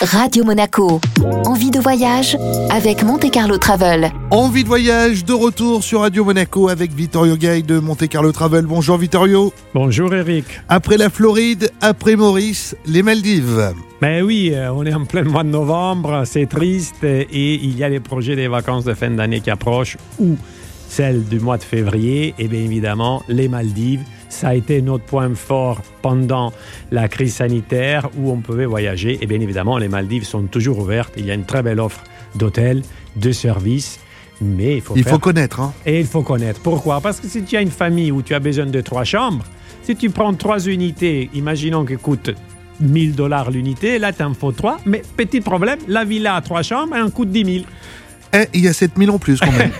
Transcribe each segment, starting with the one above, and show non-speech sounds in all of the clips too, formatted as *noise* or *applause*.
Radio Monaco. Envie de voyage avec Monte Carlo Travel. Envie de voyage de retour sur Radio Monaco avec Vittorio Gay de Monte Carlo Travel. Bonjour Vittorio. Bonjour Eric. Après la Floride, après Maurice, les Maldives. Mais oui, euh, on est en plein mois de novembre, c'est triste et il y a les projets des vacances de fin d'année qui approchent ou celles du mois de février et bien évidemment les Maldives. Ça a été notre point fort pendant la crise sanitaire où on pouvait voyager. Et bien évidemment, les Maldives sont toujours ouvertes. Il y a une très belle offre d'hôtels, de services. Mais il faut, Il faire- faut connaître. Hein. Et il faut connaître. Pourquoi? Parce que si tu as une famille où tu as besoin de trois chambres, si tu prends trois unités, imaginons qu'elle coûte 1000 dollars l'unité, là, tu en faut trois. Mais petit problème, la villa à trois chambres, elle en coûte 10 000. Eh, il y a 7000 en plus quand même.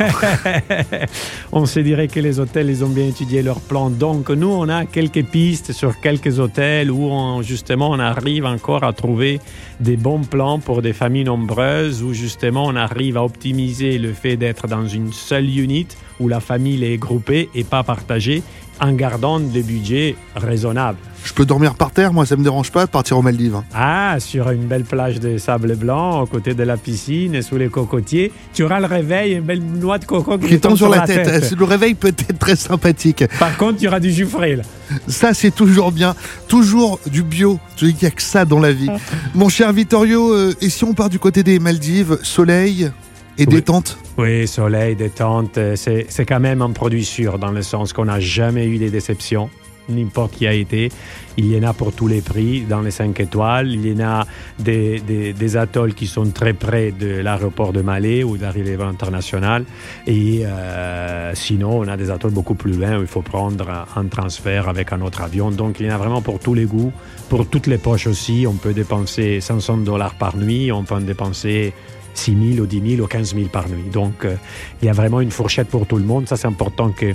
*laughs* on se dirait que les hôtels, ils ont bien étudié leur plan. Donc, nous, on a quelques pistes sur quelques hôtels où, on- justement, on arrive encore à trouver des bons plans pour des familles nombreuses, où, justement, on arrive à optimiser le fait d'être dans une seule unité où la famille est groupée et pas partagée, en gardant des budgets raisonnables. Je peux dormir par terre, moi ça me dérange pas de partir aux Maldives. hein. Ah, sur une belle plage de sable blanc, aux côtés de la piscine, sous les cocotiers, tu auras le réveil, une belle noix de coco qui, Qui tombe sur la tête. Le réveil peut être très sympathique. Par contre, il y aura du jus frais, là. Ça, c'est toujours bien. Toujours du bio. Qu'il n'y a que ça dans la vie. *laughs* Mon cher Vittorio, euh, et si on part du côté des Maldives, soleil et Oui. détente? Oui, soleil, détente, euh, c'est c'est quand même un produit sûr dans le sens qu'on n'a jamais eu des déceptions, n'importe qui a été. Il y en a pour tous les prix dans les 5 étoiles. Il y en a des, des- atolls qui sont très près de l'aéroport de Malais ou d'arrivée internationale. Et euh, sinon, on a des atolls beaucoup plus loin où il faut prendre un transfert avec un autre avion. Donc, il y en a vraiment pour tous les goûts, pour toutes les poches aussi. On peut dépenser 500 dollars par nuit, on peut en dépenser 6 000 ou 10 000 ou 15 000 par nuit. Donc, euh, il y a vraiment une fourchette pour tout le monde. Ça, c'est important que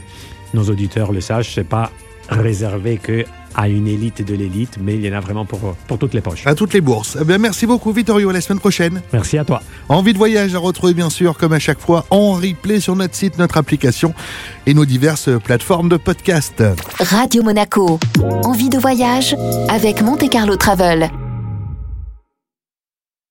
nos auditeurs le sachent. C'est pas réservé que à une élite de l'élite, mais il y en a vraiment pour, pour toutes les poches. à toutes les bourses. Eh bien, merci beaucoup Vittorio, à la semaine prochaine. Merci à toi. Envie de voyage à retrouver bien sûr, comme à chaque fois, en replay sur notre site, notre application et nos diverses plateformes de podcast. Radio Monaco. Envie de voyage avec Monte Carlo Travel.